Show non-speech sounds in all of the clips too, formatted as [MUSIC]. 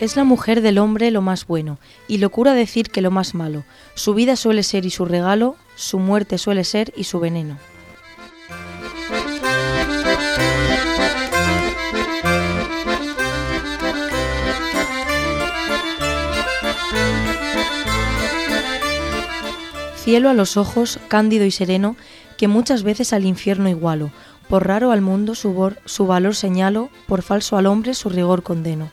Es la mujer del hombre lo más bueno, y locura decir que lo más malo. Su vida suele ser y su regalo, su muerte suele ser y su veneno. Cielo a los ojos, cándido y sereno, que muchas veces al infierno igualo. Por raro al mundo su, su valor señalo, por falso al hombre su rigor condeno.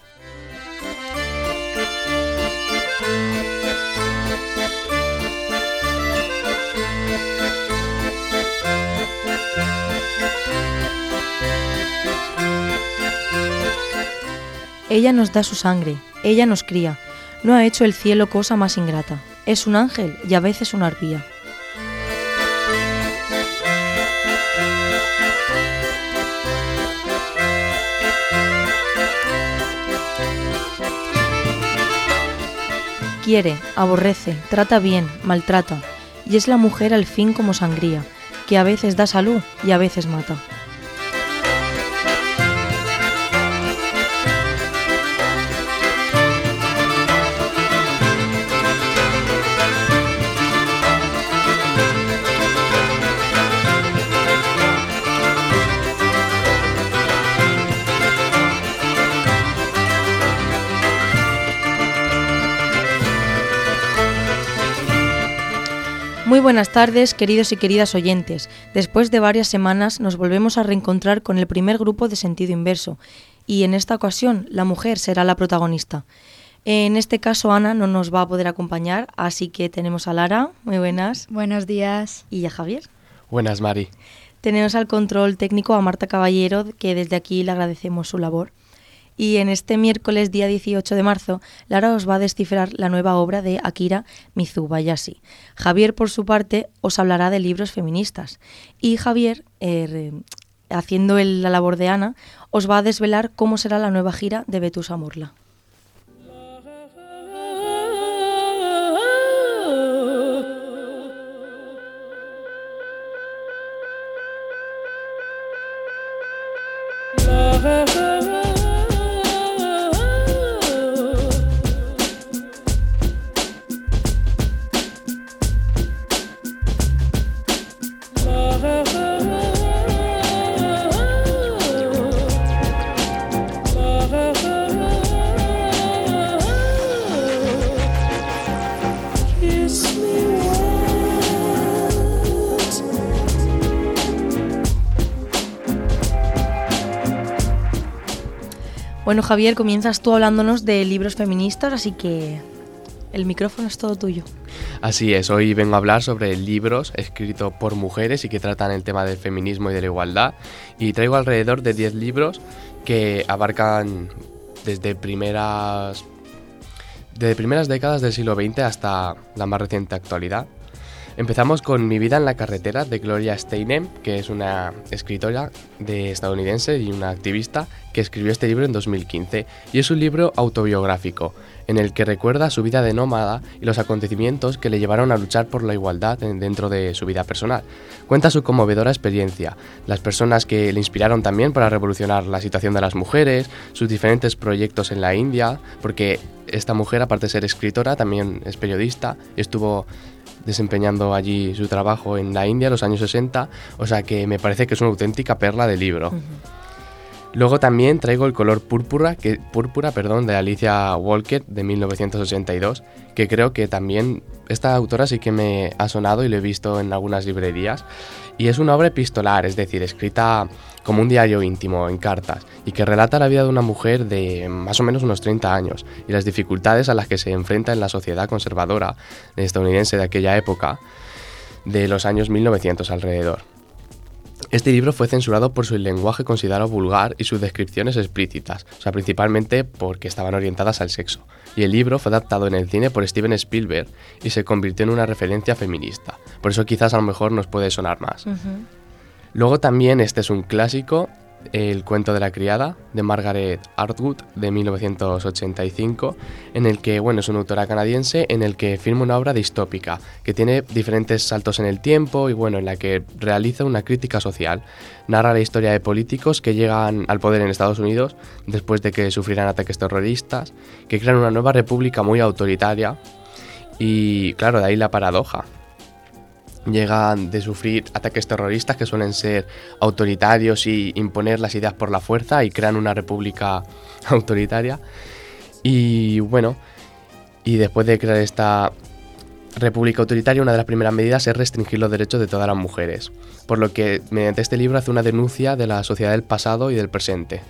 Ella nos da su sangre, ella nos cría, no ha hecho el cielo cosa más ingrata. Es un ángel y a veces una arpía. Quiere, aborrece, trata bien, maltrata, y es la mujer al fin como sangría, que a veces da salud y a veces mata. Buenas tardes, queridos y queridas oyentes. Después de varias semanas nos volvemos a reencontrar con el primer grupo de sentido inverso y en esta ocasión la mujer será la protagonista. En este caso Ana no nos va a poder acompañar, así que tenemos a Lara, muy buenas, Buenos días. y a Javier. Buenas, Mari. Tenemos al control técnico a Marta Caballero, que desde aquí le agradecemos su labor. Y en este miércoles, día 18 de marzo, Lara os va a descifrar la nueva obra de Akira Mizubayashi. Javier, por su parte, os hablará de libros feministas. Y Javier, re- haciendo el- la labor de Ana, os va a desvelar cómo será la nueva gira de Betusa Morla. Javier, comienzas tú hablándonos de libros feministas, así que el micrófono es todo tuyo. Así es, hoy vengo a hablar sobre libros escritos por mujeres y que tratan el tema del feminismo y de la igualdad. Y traigo alrededor de 10 libros que abarcan desde primeras, desde primeras décadas del siglo XX hasta la más reciente actualidad. Empezamos con Mi vida en la carretera de Gloria Steinem, que es una escritora de estadounidense y una activista que escribió este libro en 2015 y es un libro autobiográfico en el que recuerda su vida de nómada y los acontecimientos que le llevaron a luchar por la igualdad en- dentro de su vida personal. Cuenta su conmovedora experiencia, las personas que le inspiraron también para revolucionar la situación de las mujeres, sus diferentes proyectos en la India, porque esta mujer, aparte de ser escritora, también es periodista estuvo desempeñando allí su trabajo en la India en los años 60, o sea que me parece que es una auténtica perla de libro. Luego también traigo El color púrpura, que, púrpura perdón, de Alicia Walker de 1982, que creo que también esta autora sí que me ha sonado y lo he visto en algunas librerías. Y es una obra epistolar, es decir, escrita como un diario íntimo, en cartas, y que relata la vida de una mujer de más o menos unos 30 años y las dificultades a las que se enfrenta en la sociedad conservadora estadounidense de aquella época, de los años 1900 alrededor. Este libro fue censurado por su lenguaje considerado vulgar y sus descripciones explícitas, o sea, principalmente porque estaban orientadas al sexo. Y el libro fue adaptado en el cine por Steven Spielberg y se convirtió en una referencia feminista. Por eso quizás a lo mejor nos puede sonar más. Luego también este es un clásico el cuento de la criada de Margaret Atwood de 1985, en el que, bueno, es una autora canadiense en el que firma una obra distópica que tiene diferentes saltos en el tiempo y, bueno, en la que realiza una crítica social. Narra la historia de políticos que llegan al poder en Estados Unidos después de que sufrieran ataques terroristas, que crean una nueva república muy autoritaria y, claro, de ahí la paradoja llegan de sufrir ataques terroristas que suelen ser autoritarios y imponer las ideas por la fuerza y crean una república [LAUGHS] autoritaria. Y bueno, y después de crear esta república autoritaria, una de las primeras medidas es restringir los derechos de todas las mujeres, por lo que mediante este libro hace una denuncia de la sociedad del pasado y del presente.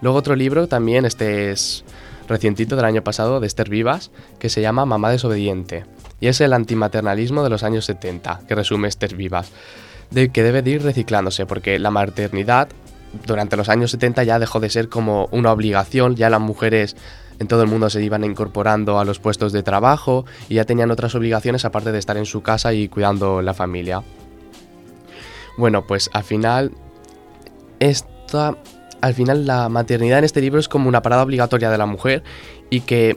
Luego otro libro también, este es recientito del año pasado, de Esther Vivas, que se llama Mamá desobediente y es el antimaternalismo de los años 70, que resume Esther Vivas, de que debe de ir reciclándose, porque la maternidad durante los años 70 ya dejó de ser como una obligación, ya las mujeres en todo el mundo se iban incorporando a los puestos de trabajo y ya tenían otras obligaciones aparte de estar en su casa y cuidando la familia. Bueno, pues al final esta al final la maternidad en este libro es como una parada obligatoria de la mujer y que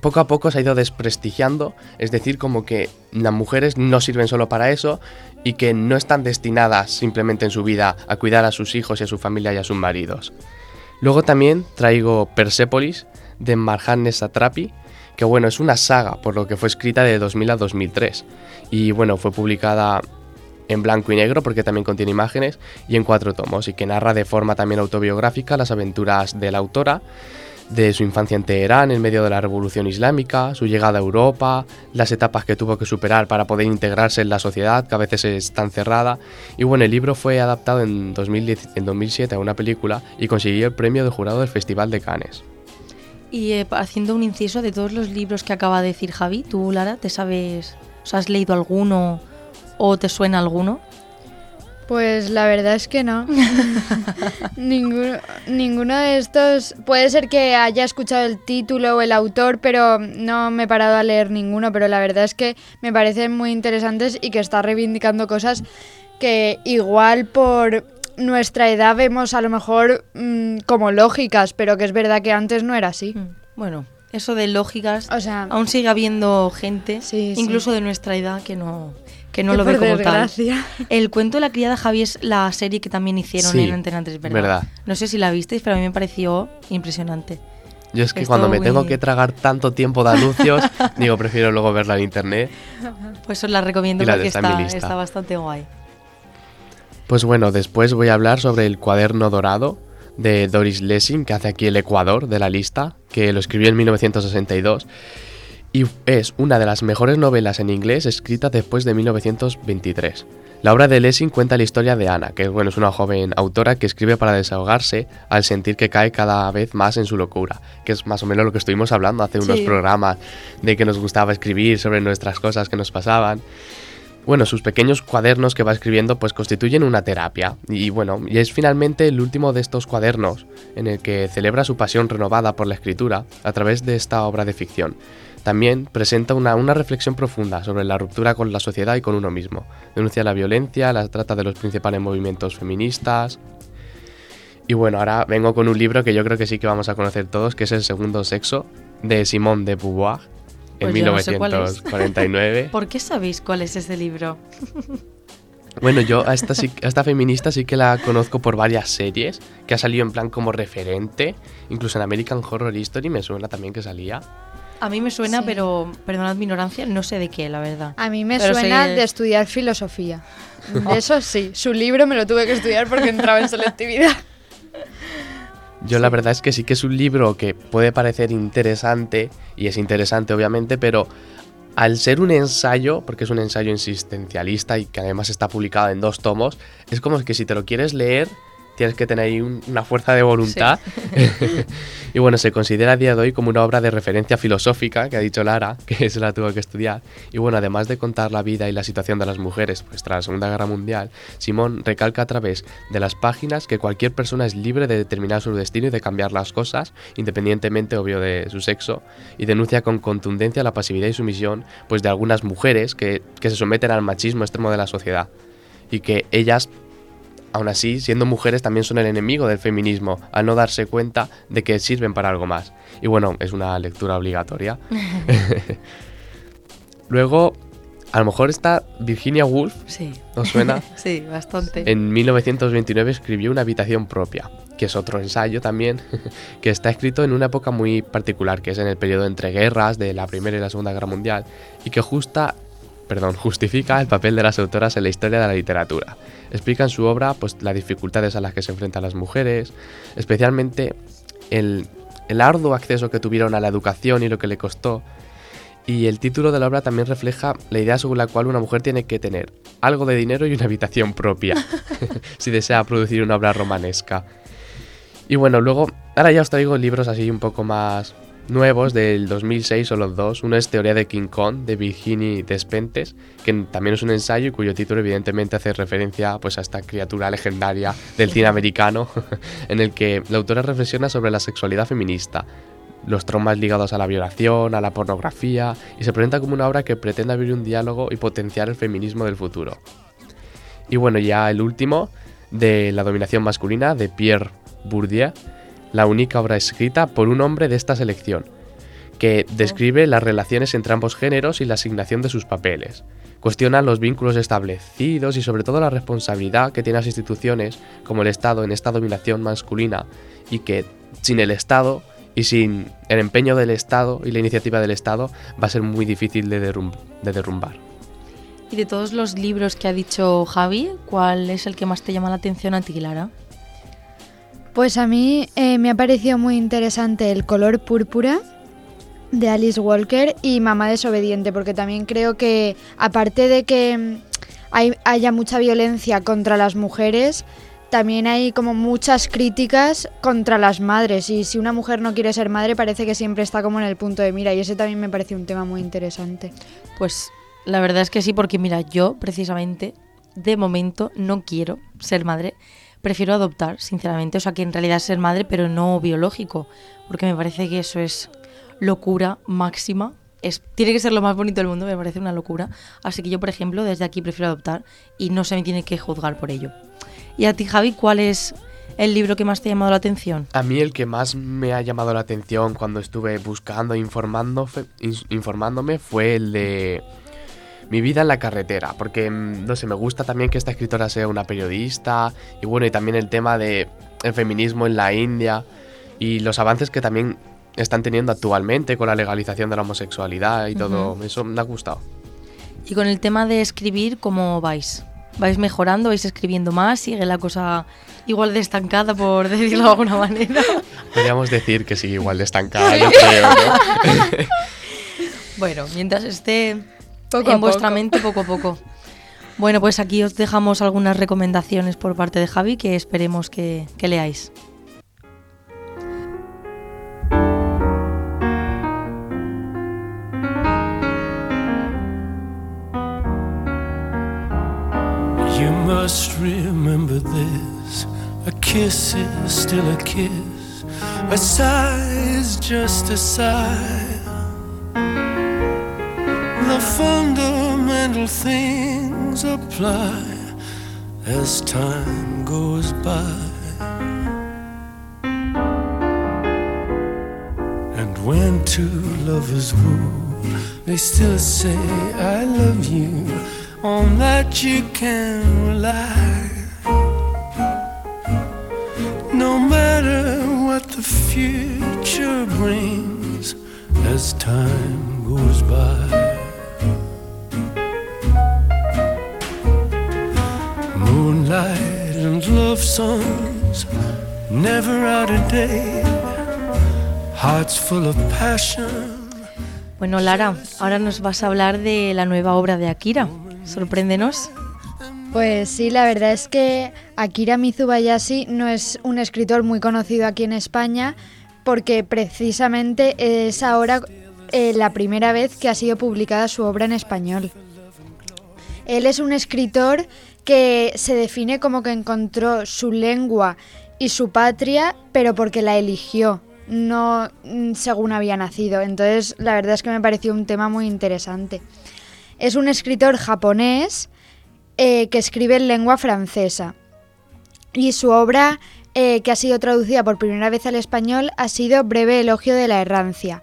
poco a poco se ha ido desprestigiando, es decir, como que las mujeres no sirven solo para eso y que no están destinadas simplemente en su vida a cuidar a sus hijos y a su familia y a sus maridos. Luego también traigo Persepolis de Marjane Satrapi, que bueno, es una saga, por lo que fue escrita de 2000 a 2003 y bueno, fue publicada en blanco y negro porque también contiene imágenes y en cuatro tomos y que narra de forma también autobiográfica las aventuras de la autora de su infancia en Teherán en medio de la Revolución Islámica, su llegada a Europa, las etapas que tuvo que superar para poder integrarse en la sociedad, que a veces es tan cerrada. Y bueno, el libro fue adaptado en, 2010, en 2007 a una película y consiguió el premio de jurado del Festival de Cannes. Y eh, haciendo un inciso de todos los libros que acaba de decir Javi, ¿tú, Lara, te sabes, has leído alguno o te suena alguno? Pues la verdad es que no. [LAUGHS] ninguno, ninguno de estos. Puede ser que haya escuchado el título o el autor, pero no me he parado a leer ninguno. Pero la verdad es que me parecen muy interesantes y que está reivindicando cosas que igual por nuestra edad vemos a lo mejor mm, como lógicas, pero que es verdad que antes no era así. Mm, bueno, eso de lógicas, o sea, aún sigue habiendo gente, incluso de nuestra edad, que no que no lo ve como tal. El cuento de la criada Javi es la serie que también hicieron en Antena 3, ¿verdad? No sé si la visteis, pero a mí me pareció impresionante. Yo es que cuando me tengo que tragar tanto tiempo de anuncios, [LAUGHS] digo, prefiero luego verla en internet. Pues os la recomiendo porque está, está bastante guay. Pues bueno, después voy a hablar sobre el cuaderno dorado de Doris Lessing, que hace aquí el Ecuador de la lista, que lo escribió en 1962 y es una de las mejores novelas en inglés escritas después de 1923. La obra de Lessing cuenta la historia de Ana, que bueno, es una joven autora que escribe para desahogarse al sentir que cae cada vez más en su locura, que es más o menos lo que estuvimos hablando hace unos programas de que nos gustaba escribir sobre nuestras cosas que nos pasaban. Bueno, sus pequeños cuadernos que va escribiendo pues constituyen una terapia y bueno, y es finalmente el último de estos cuadernos en el que celebra su pasión renovada por la escritura a través de esta obra de ficción. También presenta una, reflexión profunda sobre la ruptura con la sociedad y con uno mismo. Denuncia la violencia, la trata de los principales movimientos feministas. Y bueno, ahora vengo con un libro que yo creo que sí que vamos a conocer todos, que es El segundo sexo, de Simone de Beauvoir, en 1949. Pues [LAUGHS] ¿Por qué sabéis cuál es ese libro? [LAUGHS] Bueno, yo a esta, a esta feminista sí que la conozco por varias series, que ha salido en plan como referente, incluso en American Horror History me suena también que salía. A mí me suena, pero perdonad mi ignorancia, no sé de qué, la verdad. A mí me suena de estudiar filosofía. Eso sí, su libro me lo tuve que estudiar porque entraba en selectividad. Yo la verdad es que sí que es un libro que puede parecer interesante, y es interesante obviamente, pero al ser un ensayo, porque es un ensayo existencialista y que además está publicado en dos tomos, es como que si te lo quieres leer, tienes que tener ahí una fuerza de voluntad. [LAUGHS] y bueno, se considera a día de hoy como una obra de referencia filosófica, que ha dicho Lara, [LAUGHS] que se la tuvo que estudiar. Y bueno, además de contar la vida y la situación de las mujeres pues, tras la Segunda Guerra Mundial, Simón recalca a través de las páginas que cualquier persona es libre de determinar su destino y de cambiar las cosas, independientemente, obvio, de su sexo, y denuncia con contundencia la pasividad y sumisión pues, de algunas mujeres que, que se someten al machismo extremo de la sociedad y que ellas aún así, siendo mujeres, también son el enemigo del feminismo, al no darse cuenta de que sirven para algo más. Y bueno, es una lectura obligatoria. [LAUGHS] [LAUGHS] Luego, a lo mejor está Virginia Woolf. Sí. ¿Os suena? [LAUGHS] sí, bastante. En 1929 escribió Una habitación propia, que es otro ensayo también, que está escrito en una época muy particular, que es en el periodo entre guerras de la Primera y la Segunda Guerra Mundial, y que justa perdón, justifica el papel de las autoras en la historia de la literatura. Explica en su obra pues, las dificultades a las que se enfrentan las mujeres, especialmente el, el arduo acceso que tuvieron a la educación y lo que le costó. Y el título de la obra también refleja la idea según la cual una mujer tiene que tener algo de dinero y una habitación propia [LAUGHS] si desea producir una obra romanesca. Y bueno, luego, ahora ya os traigo libros así un poco más, nuevos del 2006 o los dos. Uno es Teoría de King Kong de Virginie Despentes, que también es un ensayo cuyo título evidentemente hace referencia pues, a esta criatura legendaria del cine americano, [LAUGHS] en el que la autora reflexiona sobre la sexualidad feminista, los traumas ligados a la violación, a la pornografía, y se presenta como una obra que pretende abrir un diálogo y potenciar el feminismo del futuro. Y bueno, ya el último, de la dominación masculina, de Pierre Bourdieu, la única obra escrita por un hombre de esta selección, que describe las relaciones entre ambos géneros y la asignación de sus papeles. Cuestiona los vínculos establecidos y sobre todo la responsabilidad que tienen las instituciones como el Estado en esta dominación masculina y que sin el Estado y sin el empeño del Estado y la iniciativa del Estado va a ser muy difícil de, de derrumbar. Y de todos los libros que ha dicho Javi, ¿cuál es el que más te llama la atención a ti, Lara? Pues a mí eh, me ha parecido muy interesante El color púrpura de Alice Walker y Mamá desobediente, porque también creo que aparte de que mm, hay, haya mucha violencia contra las mujeres, también hay como muchas críticas contra las madres. Y si una mujer no quiere ser madre parece que siempre está como en el punto de mira. Y ese también me parece un tema muy interesante. Pues la verdad es que sí, porque mira, yo precisamente de momento no quiero ser madre prefiero adoptar, sinceramente. O sea, que en realidad ser madre, pero no biológico. Porque me parece que eso es locura máxima. Es, tiene que ser lo más bonito del mundo, me parece una locura. Así que yo, por ejemplo, desde aquí prefiero adoptar y no se me tiene que juzgar por ello. Y a ti, Javi, ¿cuál es el libro que más te ha llamado la atención? A mí el que más me ha llamado la atención cuando estuve buscando e informándome fue el de mi vida en la carretera, porque mm, no sé, me gusta también que esta escritora sea una periodista y bueno, y también el tema de el feminismo en la India y los avances que también están teniendo actualmente con la legalización de la homosexualidad y todo, eso me ha gustado. Y con el tema de escribir, ¿cómo vais? ¿Vais mejorando? ¿Vais escribiendo más? ¿Sigue la cosa igual de estancada, por [LAUGHS] decirlo de alguna manera? Podríamos decir que sigue igual de estancada, [LAUGHS] yo creo, ¿no? bueno, mientras esté en vuestra mente poco a poco. Bueno, pues aquí os dejamos algunas recomendaciones por parte de Javi que esperemos que, que leáis. You must remember this. A kiss is still a kiss. A sigh is just a sigh. The fundamental things apply as time goes by. And when two lovers woo, they still say, I love you, on that you can rely. No matter what the future brings as time goes by. Bueno, Lara, ahora nos vas a hablar de la nueva obra de Akira. Sorpréndenos. Pues sí, la verdad es que Akira Mizubayashi no es un escritor muy conocido aquí en España porque precisamente es ahora eh, la primera vez que ha sido publicada su obra en español. Él es un escritor que se define como que encontró su lengua y su patria, pero porque la eligió, no mm, según había nacido. Entonces, la verdad es que me pareció un tema muy interesante. Es un escritor japonés eh, que escribe en lengua francesa. Y su obra, eh, que ha sido traducida por primera vez al español, ha sido Breve Elogio de la Errancia,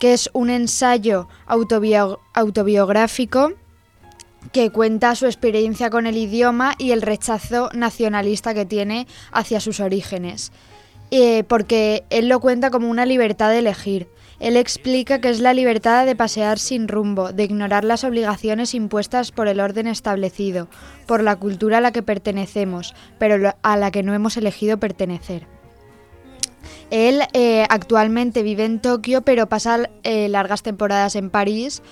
que es un ensayo autobiográfico que cuenta su experiencia con el idioma y el rechazo nacionalista que tiene hacia sus orígenes. Eh, porque él lo cuenta como una libertad de elegir. Él explica que es la libertad de pasear sin rumbo, de ignorar las obligaciones impuestas por el orden establecido, por la cultura a la que pertenecemos, pero a la que no hemos elegido pertenecer. Él eh, actualmente vive en Tokio, pero pasa eh, largas temporadas en París,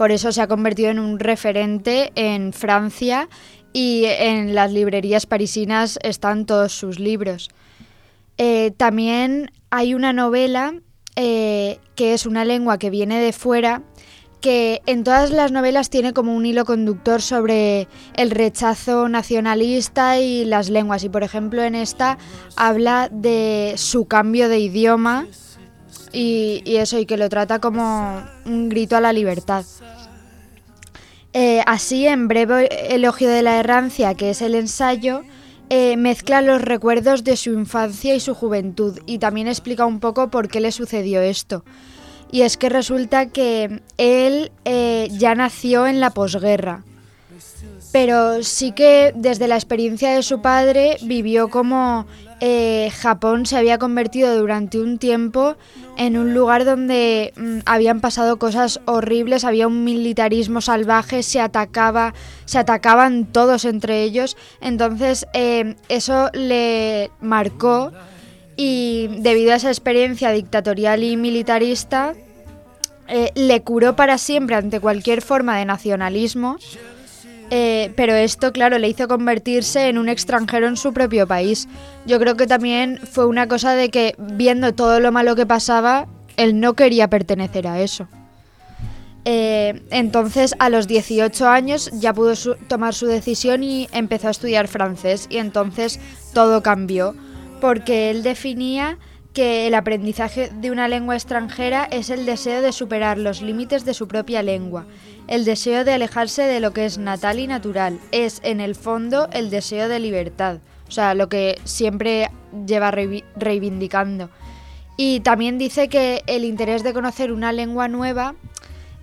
por eso se ha convertido en un referente en Francia y en las librerías parisinas están todos sus libros. Eh, también hay una novela eh, que es una lengua que viene de fuera, que en todas las novelas tiene como un hilo conductor sobre el rechazo nacionalista y las lenguas. Y por ejemplo en esta habla de su cambio de idioma y, eso, y que lo trata como un grito a la libertad. Eh, así, en breve elogio de la errancia, que es el ensayo, eh, mezcla los recuerdos de su infancia y su juventud y también explica un poco por qué le sucedió esto. Y es que resulta que él eh, ya nació en la posguerra, pero sí que desde la experiencia de su padre vivió como eh, Japón se había convertido durante un tiempo en un lugar donde mm, habían pasado cosas horribles, había un militarismo salvaje, se atacaba, se atacaban todos entre ellos, entonces eh, eso le marcó y debido a esa experiencia dictatorial y militarista eh, le curó para siempre ante cualquier forma de nacionalismo eh, pero esto, claro, le hizo convertirse en un extranjero en su propio país. Yo creo que también fue una cosa de que, viendo todo lo malo que pasaba, él no quería pertenecer a eso. Eh, entonces, a los 18 años ya pudo tomar su decisión y empezó a estudiar francés. Y entonces todo cambió, porque él definía que el aprendizaje de una lengua extranjera es el deseo de superar los límites de su propia lengua el deseo de alejarse de lo que es natal y natural. Es, en el fondo, el deseo de libertad. O sea, lo que siempre lleva reivindicando. Y también dice que el interés de conocer una lengua nueva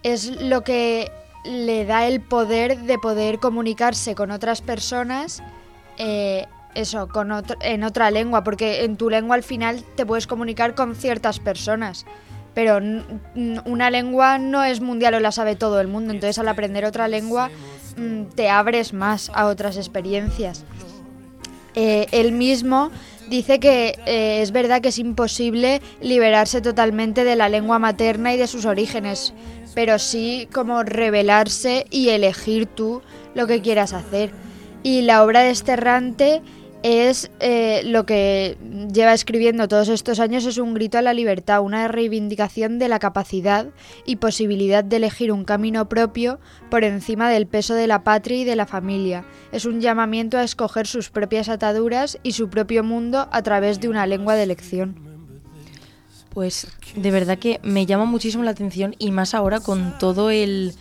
es lo que le da el poder de poder comunicarse con otras personas, eh, eso, con en otra lengua, porque en tu lengua al final te puedes comunicar con ciertas personas pero una lengua no es mundial o la sabe todo el mundo, entonces al aprender otra lengua mm, te abres más a otras experiencias. Eh, él mismo dice que eh, es verdad que es imposible liberarse totalmente de la lengua materna y de sus orígenes, pero sí como revelarse y elegir tú lo que quieras hacer. Y la obra de Esterrante es eh, lo que lleva escribiendo todos estos años es un grito a la libertad, una reivindicación de la capacidad y posibilidad de elegir un camino propio por encima del peso de la patria y de la familia. Es un llamamiento a escoger sus propias ataduras y su propio mundo a través de una lengua de elección. Pues de verdad que me llama muchísimo la atención y más ahora con todo el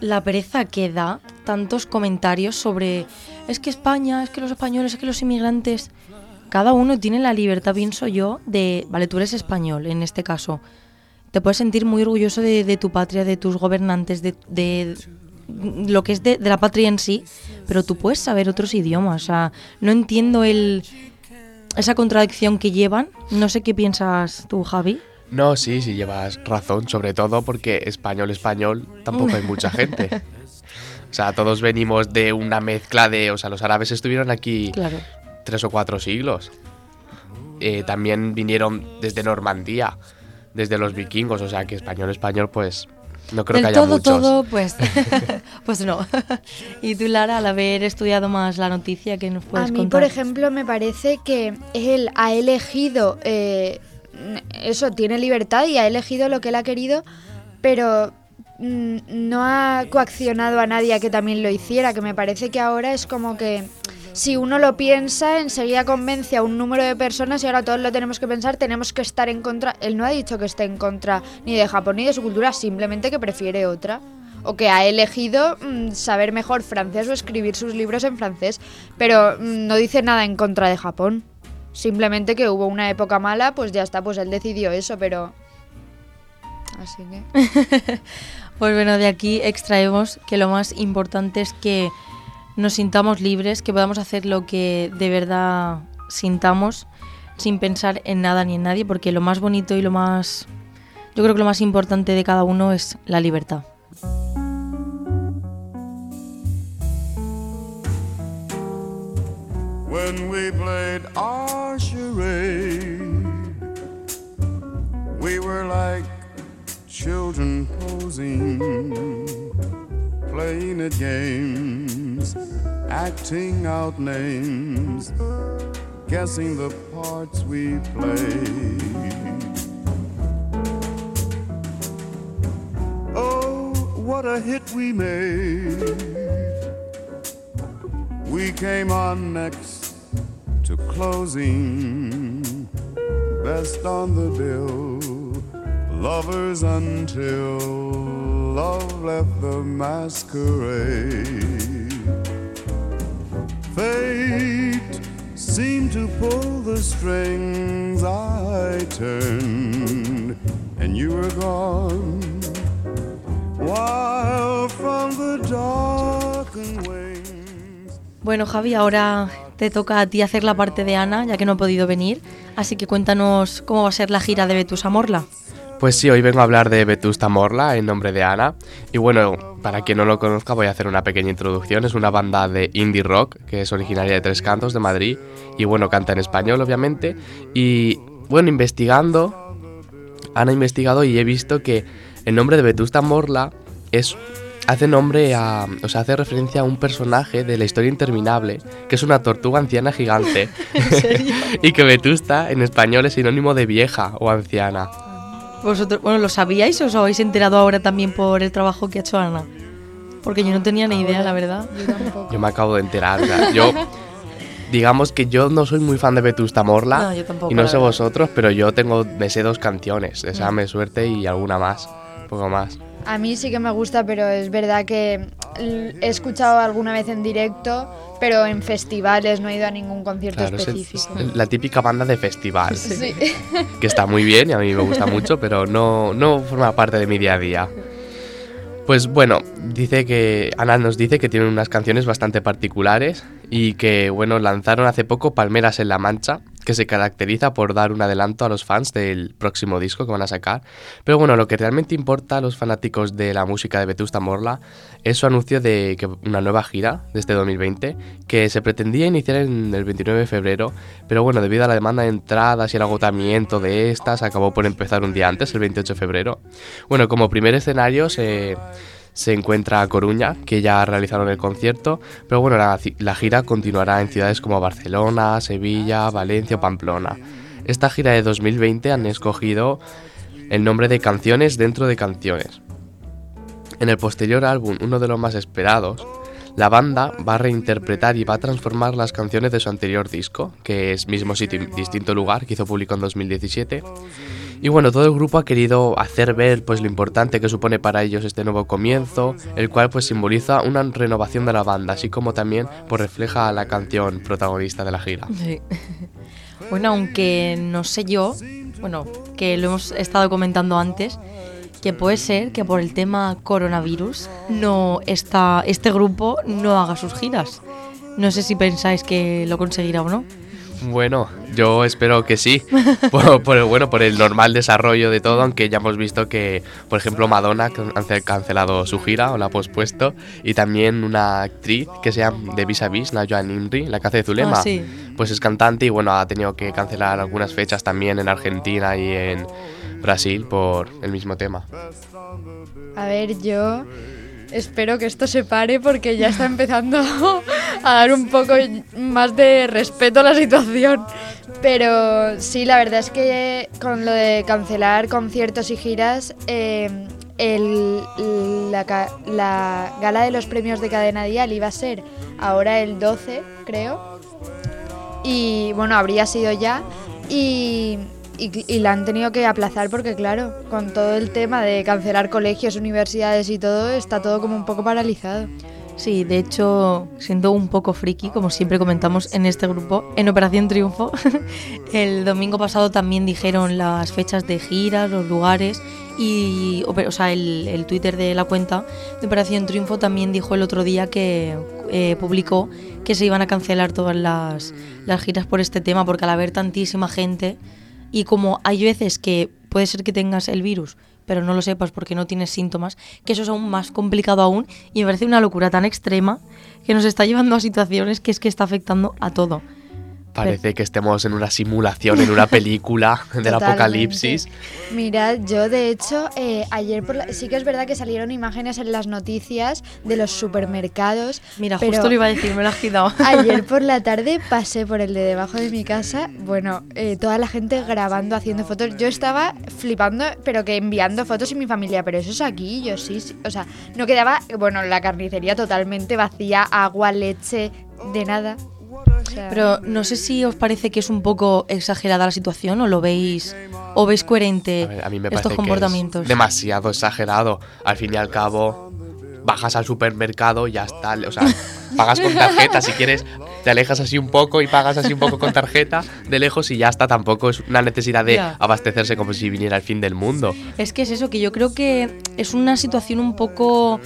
la pereza que da tantos comentarios sobre es que España, es que los españoles, es que los inmigrantes. Cada uno tiene la libertad, pienso yo, de, vale, tú eres español en este caso. Te puedes sentir muy orgulloso de, tu patria, de tus gobernantes, de, lo que es de, la patria en sí, pero tú puedes saber otros idiomas. O sea, no entiendo el, esa contradicción que llevan. No sé qué piensas tú, Javi. No, sí, sí llevas razón, sobre todo porque español, español tampoco hay mucha gente. [LAUGHS] O sea, todos venimos de una mezcla de, o sea, los árabes estuvieron aquí tres o cuatro siglos. Eh, también vinieron desde Normandía, desde los vikingos, o sea que español, español, pues No creo que haya todo, muchos. todo, pues, [LAUGHS] pues no. [LAUGHS] y tú, Lara, al haber estudiado más la noticia, que nos puedes A mí, contar? por ejemplo, me parece que él ha elegido, eh, eso, tiene libertad y ha elegido lo que él ha querido, pero no ha coaccionado a nadie a que también lo hiciera, que me parece que ahora es como que si uno lo piensa, enseguida convence a un número de personas y ahora todos lo tenemos que pensar, tenemos que estar en contra. Él no ha dicho que esté en contra ni de Japón ni de su cultura, simplemente que prefiere otra. O que ha elegido mm, saber mejor francés o escribir sus libros en francés. Pero mm, no dice nada en contra de Japón. Simplemente que hubo una época mala, pues ya está, pues él decidió eso, pero... Así que... [LAUGHS] Pues bueno, de aquí extraemos que lo más importante es que nos sintamos libres, que podamos hacer lo que de verdad sintamos sin pensar en nada ni en nadie, porque lo más bonito y lo más... Yo creo que lo más importante de cada uno es la libertad. when we played our charade. We were children posing, playing at games, acting out names, guessing the parts we played. Oh, what a hit we made. We came on next to closing, best on the bill, lovers until love left the masquerade. Fate seemed to pull the strings I turned, and you were gone. While from the darkened wings. Bueno, Javi, ahora te toca a ti hacer la parte de Ana, ya que no ha podido venir. Así que cuéntanos cómo va a ser la gira de Vetusta Morla. Pues sí, hoy vengo a hablar de Vetusta Morla en nombre de Ana. Y bueno, para quien no lo conozca voy a hacer una pequeña introducción. Es una banda de indie rock que es originaria de Tres Cantos de Madrid. Y bueno, canta en español obviamente. Y bueno, investigando, Ana ha investigado y he visto que el nombre de Vetusta Morla es hace nombre a, o sea, hace referencia a un personaje de la historia interminable, que es una tortuga anciana gigante. [LAUGHS] [LAUGHS] y que Vetusta en español es sinónimo de vieja o anciana. ¿Vosotros, bueno, lo sabíais o os habéis enterado ahora también por el trabajo que ha hecho Ana? Porque yo no tenía ni idea, la verdad. Yo tampoco. Yo me acabo de enterar. o sea, yo, [LAUGHS] digamos que yo no soy muy fan de Vetusta Morla. No, yo tampoco, y no sé vosotros, pero yo tengo, me sé dos canciones. Deseame suerte y alguna más. Un poco más. A mí sí que me gusta, pero es verdad que he escuchado alguna vez en directo, pero en festivales no he ido a ningún concierto Claro, es el- específico. la típica banda de festival. [LAUGHS] Sí. que está muy bien y a mí me gusta mucho, pero no, no forma parte de mi día a día. Pues bueno, dice que Ana nos dice que tienen unas canciones bastante particulares y que bueno, lanzaron hace poco Palmeras en la Mancha, que se caracteriza por dar un adelanto a los fans del próximo disco que van a sacar. Pero bueno, lo que realmente importa a los fanáticos de la música de Vetusta Morla es su anuncio de que una nueva gira de este 2020 que se pretendía iniciar en el 29 de febrero, pero bueno, debido a la demanda de entradas y el agotamiento de estas, acabó por empezar un día antes, el 28 de febrero. Bueno, como primer escenario se, se encuentra Coruña, que ya realizaron el concierto, pero bueno, la gira continuará en ciudades como Barcelona, Sevilla, Valencia o Pamplona. Esta gira de 2020 han escogido el nombre de Canciones dentro de Canciones. En el posterior álbum, uno de los más esperados, la banda va a reinterpretar y va a transformar las canciones de su anterior disco, que es Mismo Sitio y Distinto Lugar, que hizo público en 2017. Y bueno, todo el grupo ha querido hacer ver pues lo importante que supone para ellos este nuevo comienzo, el cual pues simboliza una renovación de la banda, así como también pues refleja a la canción protagonista de la gira. Sí. [LAUGHS] Bueno, aunque no sé yo, bueno, que lo hemos estado comentando antes, que puede ser que por el tema coronavirus no está, este grupo no haga sus giras. No sé si pensáis que lo conseguirá o no. Bueno, yo espero que sí, [LAUGHS] por, por el, bueno, por el normal desarrollo de todo, aunque ya hemos visto que, por ejemplo, Madonna han ce- cancelado su gira o la ha pospuesto, y también una actriz que se llama de Vis a Vis, la Joan Imri, la que hace de Zulema, Ah, sí. pues es cantante y bueno, ha tenido que cancelar algunas fechas también en Argentina y en Brasil por el mismo tema. A ver, yo espero que esto se pare porque ya está empezando [LAUGHS] a dar un poco más de respeto a la situación. Pero sí, la verdad es que con lo de cancelar conciertos y giras, eh, el- la, la gala de los premios de Cadena Dial iba a ser ahora el 12, creo. Y bueno, habría sido ya. Y la han tenido que aplazar porque, claro, con todo el tema de cancelar colegios, universidades y todo, está todo como un poco paralizado. Sí, de hecho, siendo un poco friki, como siempre comentamos en este grupo, en Operación Triunfo, [LAUGHS] el domingo pasado también dijeron las fechas de giras, los lugares y, o sea, el, el Twitter de la cuenta de Operación Triunfo también dijo el otro día que eh, publicó que se iban a cancelar todas las, las giras por este tema, porque al haber tantísima gente y como hay veces que puede ser que tengas el virus, pero no lo sepas porque no tienes síntomas, que eso es aún más complicado aún y me parece una locura tan extrema que nos está llevando a situaciones que es que está afectando a todo. Parece que estemos en una simulación, en una [LAUGHS] película del Totalmente. apocalipsis. Mirad, yo de hecho, eh, ayer por la- sí que es verdad que salieron imágenes en las noticias de los supermercados. Mira, pero justo lo iba a decir, me lo has quitado. [LAUGHS] Ayer por la [LAUGHS] tarde pasé por el de debajo de mi casa, bueno, eh, toda la gente grabando, haciendo fotos. Yo estaba flipando, pero que enviando fotos y mi familia, pero eso es aquí, yo sí, sí. O sea, no quedaba, bueno, la carnicería totalmente vacía, agua, leche, de nada. Pero no sé si os parece que es un poco exagerada la situación o lo veis o veis coherente A, ver, a mí me estos comportamientos. que es demasiado exagerado. Al fin y al cabo, bajas al supermercado y ya está. O sea, pagas con tarjeta. Si quieres, te alejas así un poco y pagas así un poco con tarjeta de lejos y ya está. Tampoco es una necesidad de abastecerse como si viniera el fin del mundo. Es que es eso, que yo creo que es una situación un poco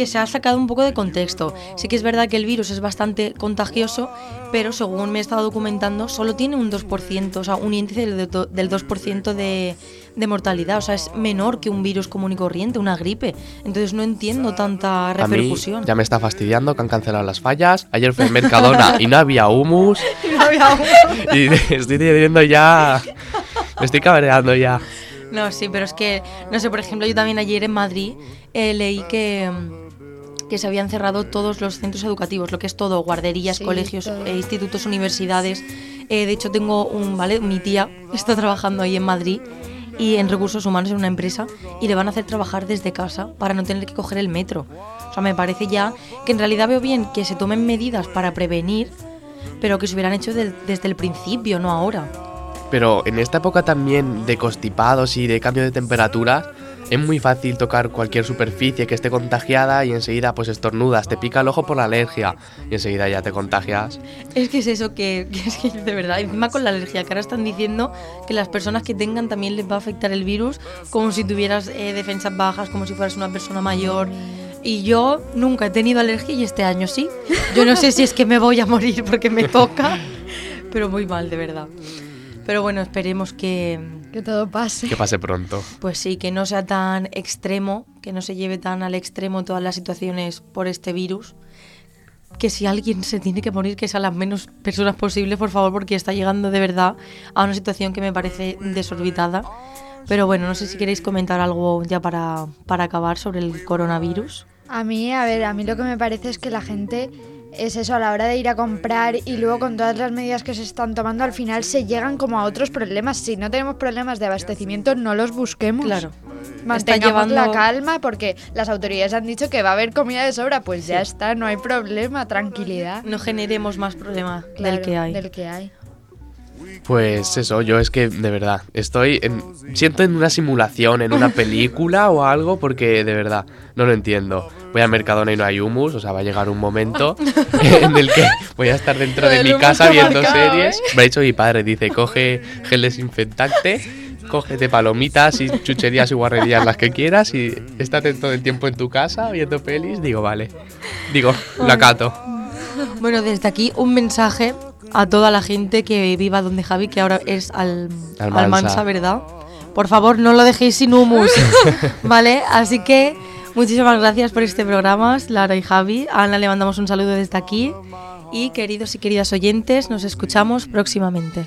que se ha sacado un poco de contexto. Sí que es verdad que el virus es bastante contagioso, pero según me he estado documentando, solo tiene un 2%, o sea, un índice del do- del 2% de, de mortalidad. O sea, es menor que un virus común y corriente, una gripe. Entonces no entiendo tanta A mí repercusión. ya me está fastidiando que han cancelado las fallas. Ayer fui en Mercadona y no había humus. [LAUGHS] Y [LAUGHS] estoy teniendo ya. Me estoy cabreando ya. No, sí, pero es que, no sé, por ejemplo, yo también ayer en Madrid eh, leí que, mm, que se habían cerrado todos los centros educativos, lo que es todo, guarderías, Sí, colegios, todo. eh, institutos, universidades. Eh, de hecho, tengo un, ¿vale? Mi tía está trabajando ahí en Madrid y en recursos humanos en una empresa y le van a hacer trabajar desde casa para no tener que coger el metro. O sea, me parece ya que en realidad veo bien que se tomen medidas para prevenir, pero que se hubieran hecho desde el principio, no ahora. Pero en esta época también de constipados y de cambio de temperatura, es muy fácil tocar cualquier superficie que esté contagiada y enseguida pues estornudas, te pica el ojo por la alergia y enseguida ya te contagias. Es que es eso, que, que es que de verdad, encima con la alergia, que ahora están diciendo que las personas que tengan también les va a afectar el virus, como si tuvieras eh, defensas bajas, como si fueras una persona mayor. Y yo nunca he tenido alergia y este año sí. Yo no sé si es que me voy a morir porque me toca, pero muy mal, de verdad. Pero bueno, esperemos que, que todo pase. Que pase pronto. pues sí, que no sea tan extremo, que no se lleve tan al extremo todas las situaciones por este virus. Que si alguien se tiene que morir, que sean las menos personas posibles, por favor, porque está llegando de verdad a una situación que me parece desorbitada. Pero bueno, no sé si queréis comentar algo ya para, para acabar sobre el coronavirus. A mí, a ver, a mí lo que me parece es que la gente es eso, a la hora de ir a comprar y luego con todas las medidas que se están tomando, al final se llegan como a otros problemas. Si no tenemos problemas de abastecimiento, no los busquemos. Claro. Mantengamos llevando- la calma porque las autoridades han dicho que va a haber comida de sobra, pues ya está, no hay problema, tranquilidad. No generemos más problema Claro, del que hay. Del que hay. Pues eso, yo es que de verdad estoy en, siento en una simulación, en una película o algo porque de verdad no lo entiendo. Voy a Mercadona y no hay humus, o sea, va a llegar un momento [LAUGHS] en el que voy a estar dentro de mi casa viendo marcado, series. ¿eh? Me ha dicho mi padre, dice, coge gel desinfectante, cógete palomitas y chucherías y guarrerías las que quieras y estate todo el tiempo en tu casa viendo pelis. Digo, vale. Digo, lo acato. Bueno, desde aquí un mensaje a toda la gente que viva donde Javi, que ahora es al, Almansa. Almansa, ¿verdad? Por favor, no lo dejéis sin humus, [LAUGHS] ¿vale? Así que muchísimas gracias por este programa, Lara y Javi. A Ana le mandamos un saludo desde aquí. Y queridos y queridas oyentes, nos escuchamos próximamente.